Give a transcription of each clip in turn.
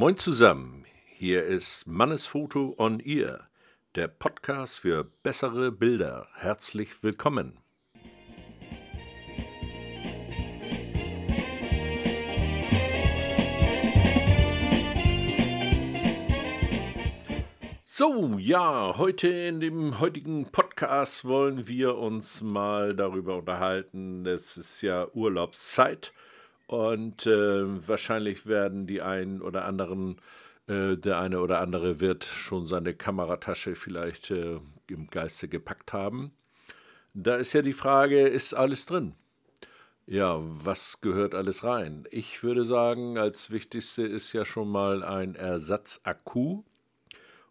Moin zusammen, hier ist Mannesfoto on Ear, der Podcast für bessere Bilder. Herzlich willkommen. So, ja, heute in dem heutigen Podcast wollen wir uns mal darüber unterhalten. Es ist ja Urlaubszeit und äh, wahrscheinlich werden die einen oder anderen, äh, der eine oder andere wird schon seine Kameratasche vielleicht äh, im Geiste gepackt haben. Da ist ja die Frage, ist alles drin? Ja, was gehört alles rein? Ich würde sagen, als wichtigste ist ja schon mal ein Ersatzakku.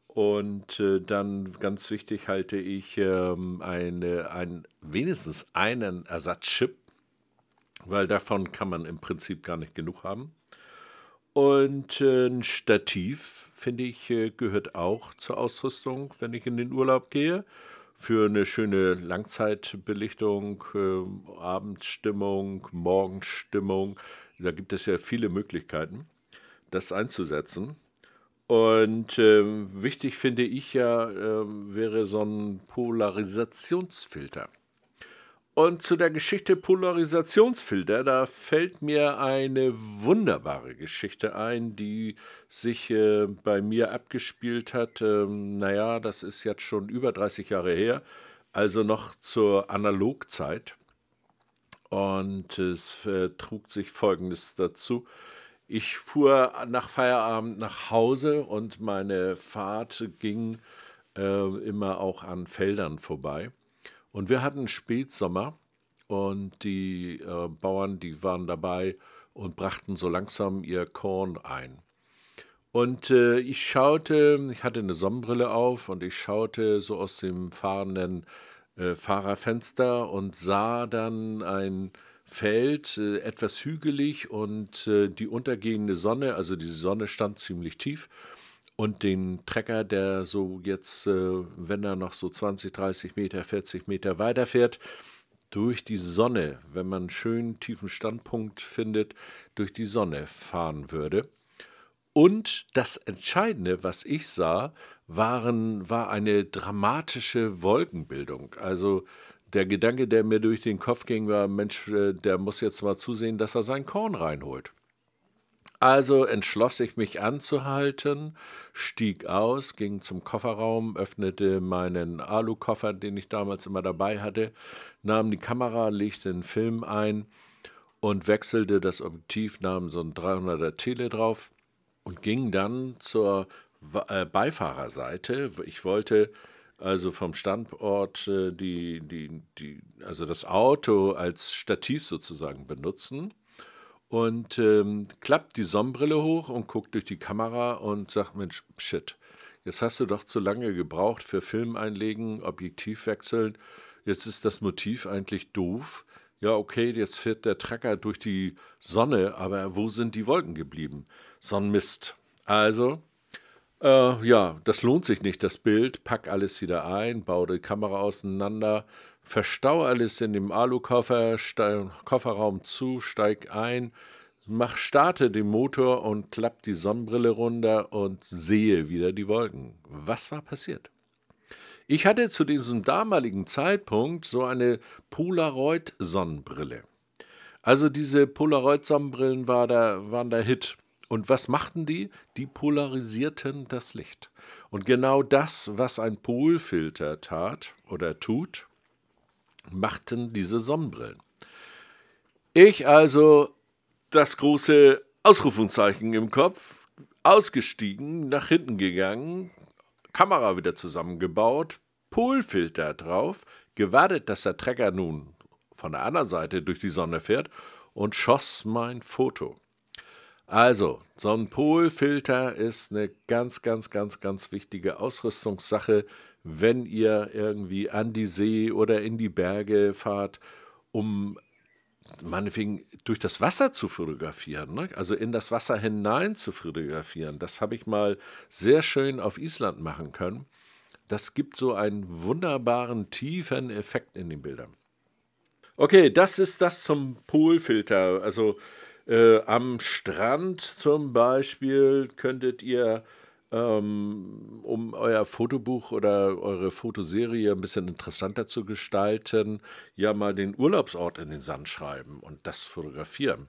Und äh, dann ganz wichtig halte ich ähm, eine, ein, wenigstens einen Ersatzchip weil davon kann man im Prinzip gar nicht genug haben. Und äh, ein Stativ, finde ich, äh, gehört auch zur Ausrüstung, wenn ich in den Urlaub gehe. Für eine schöne Langzeitbelichtung, äh, Abendstimmung, Morgenstimmung. Da gibt es ja viele Möglichkeiten, das einzusetzen. Und äh, wichtig finde ich ja, äh, wäre so ein Polarisationsfilter. Und zu der Geschichte Polarisationsfilter, da fällt mir eine wunderbare Geschichte ein, die sich äh, bei mir abgespielt hat. Ähm, naja, das ist jetzt schon über 30 Jahre her, also noch zur Analogzeit. Und es äh, trug sich Folgendes dazu. Ich fuhr nach Feierabend nach Hause und meine Fahrt ging äh, immer auch an Feldern vorbei. Und wir hatten Spätsommer und die äh, Bauern, die waren dabei und brachten so langsam ihr Korn ein. Und äh, ich schaute, ich hatte eine Sonnenbrille auf und ich schaute so aus dem fahrenden äh, Fahrerfenster und sah dann ein Feld, äh, etwas hügelig und äh, die untergehende Sonne, also die Sonne stand ziemlich tief und den Trecker, der so jetzt, äh, wenn er noch so 20, 30 Meter, 40 Meter weiterfährt, durch die Sonne, wenn man einen schönen tiefen Standpunkt findet, durch die Sonne fahren würde. Und das Entscheidende, was ich sah, waren, war eine dramatische Wolkenbildung. Also der Gedanke, der mir durch den Kopf ging, war, Mensch, äh, der muss jetzt mal zusehen, dass er sein Korn reinholt. Also entschloss ich mich anzuhalten, stieg aus, ging zum Kofferraum, öffnete meinen Alukoffer, den ich damals immer dabei hatte, nahm die Kamera, legte den Film ein und wechselte das Objektiv, nahm so ein 300er Tele drauf und ging dann zur äh, Beifahrerseite. Ich wollte also vom Standort äh, die, die, die, also das Auto als Stativ sozusagen benutzen und ähm, klappt die Sonnenbrille hoch und guckt durch die Kamera und sagt, Mensch, shit, jetzt hast du doch zu lange gebraucht für Film einlegen, Objektiv wechseln, jetzt ist das Motiv eigentlich doof. Ja, okay, jetzt fährt der Trecker durch die Sonne, aber wo sind die Wolken geblieben? Sonnenmist. Also, äh, ja, das lohnt sich nicht, das Bild. Pack alles wieder ein, baue die Kamera auseinander, verstau alles in dem Alukoffer, Kofferraum zu, steig ein, mach, starte den Motor und klapp die Sonnenbrille runter und sehe wieder die Wolken. Was war passiert? Ich hatte zu diesem damaligen Zeitpunkt so eine Polaroid-Sonnenbrille. Also diese Polaroid-Sonnenbrillen war der, waren der Hit. Und was machten die? Die polarisierten das Licht. Und genau das, was ein Polfilter tat oder tut, machten diese Sonnenbrillen. Ich also das große Ausrufungszeichen im Kopf, ausgestiegen, nach hinten gegangen, Kamera wieder zusammengebaut, Polfilter drauf, gewartet, dass der Trecker nun von der anderen Seite durch die Sonne fährt und schoss mein Foto. Also, so ein Polfilter ist eine ganz, ganz, ganz, ganz wichtige Ausrüstungssache, wenn ihr irgendwie an die See oder in die Berge fahrt, um meinetwegen durch das Wasser zu fotografieren, ne? also in das Wasser hinein zu fotografieren. Das habe ich mal sehr schön auf Island machen können. Das gibt so einen wunderbaren, tiefen Effekt in den Bildern. Okay, das ist das zum Polfilter. Also Äh, am Strand zum Beispiel könntet ihr, ähm, um euer Fotobuch oder eure Fotoserie ein bisschen interessanter zu gestalten, ja mal den Urlaubsort in den Sand schreiben und das fotografieren.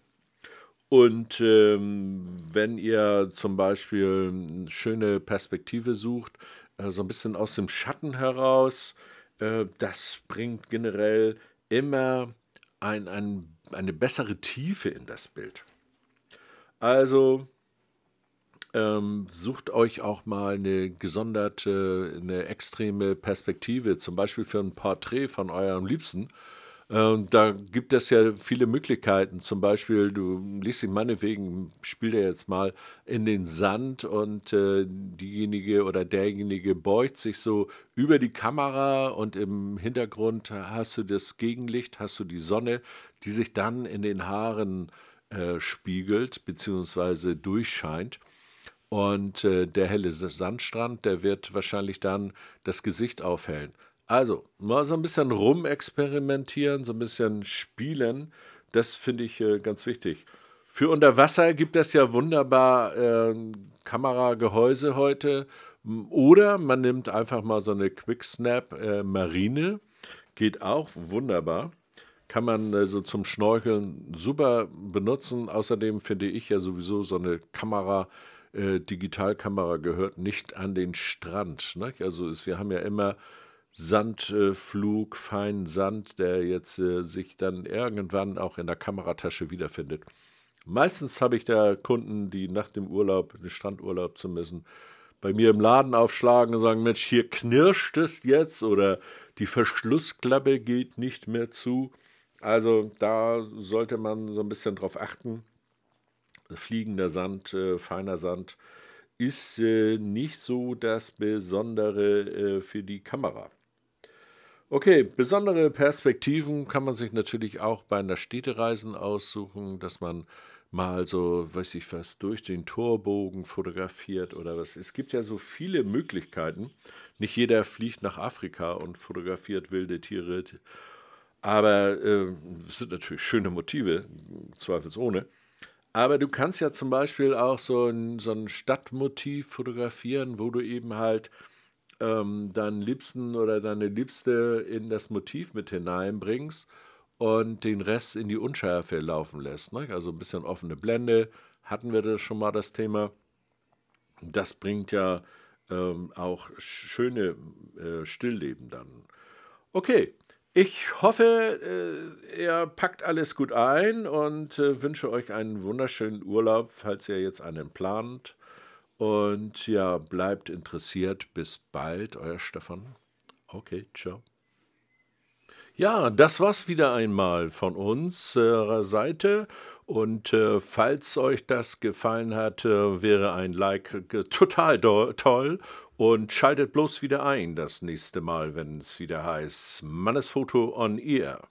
Und ähm, wenn ihr zum Beispiel eine schöne Perspektive sucht, äh, so ein bisschen aus dem Schatten heraus, äh, das bringt generell immer ein, ein eine bessere Tiefe in das Bild. Also ähm, sucht euch auch mal eine gesonderte, eine extreme Perspektive, zum Beispiel für ein Porträt von eurem Liebsten da gibt es ja viele Möglichkeiten. Zum Beispiel, du liest ihn meinetwegen, spielt er jetzt mal in den Sand und äh, diejenige oder derjenige beugt sich so über die Kamera und im Hintergrund hast du das Gegenlicht, hast du die Sonne, die sich dann in den Haaren äh, spiegelt bzw. durchscheint. Und äh, der helle Sandstrand, der wird wahrscheinlich dann das Gesicht aufhellen. Also, mal so ein bisschen rumexperimentieren, so ein bisschen spielen, das finde ich äh, ganz wichtig. Für unter Wasser gibt es ja wunderbar äh, Kameragehäuse heute. Oder man nimmt einfach mal so eine Quicksnap äh, Marine. Geht auch wunderbar. Kann man äh, so zum Schnorcheln super benutzen. Außerdem finde ich ja sowieso so eine Kamera, äh, Digitalkamera gehört nicht an den Strand. Ne? Also ist, wir haben ja immer Sandflug, feinen Sand, der jetzt äh, sich dann irgendwann auch in der Kameratasche wiederfindet. Meistens habe ich da Kunden, die nach dem Urlaub, den Strandurlaub zu müssen, bei mir im Laden aufschlagen und sagen, Mensch, hier knirscht es jetzt oder die Verschlussklappe geht nicht mehr zu. Also da sollte man so ein bisschen drauf achten. Fliegender Sand, äh, feiner Sand ist äh, nicht so das Besondere äh, für die Kamera. Okay, besondere Perspektiven kann man sich natürlich auch bei einer Städtereisen aussuchen, dass man mal so, weiß ich was, durch den Torbogen fotografiert oder was. Es gibt ja so viele Möglichkeiten. Nicht jeder fliegt nach Afrika und fotografiert wilde Tiere, aber äh, sind natürlich schöne Motive, zweifelsohne. Aber du kannst ja zum Beispiel auch so ein, so ein Stadtmotiv fotografieren, wo du eben halt ähm, deinen Liebsten oder deine Liebste in das Motiv mit hineinbringst und den Rest in die Unschärfe laufen lässt. Ne? Also ein bisschen offene Blende, hatten wir das schon mal das Thema. Das bringt ja ähm, auch schöne äh, Stillleben dann. Okay, ich hoffe, äh, ihr packt alles gut ein und äh, wünsche euch einen wunderschönen Urlaub, falls ihr jetzt einen plant. Und ja, bleibt interessiert. Bis bald, euer Stefan. Okay, ciao. Ja, das war's wieder einmal von unserer Seite. Und äh, falls euch das gefallen hat, äh, wäre ein Like total toll. Und schaltet bloß wieder ein das nächste Mal, wenn es wieder heißt Mannesfoto on Ear.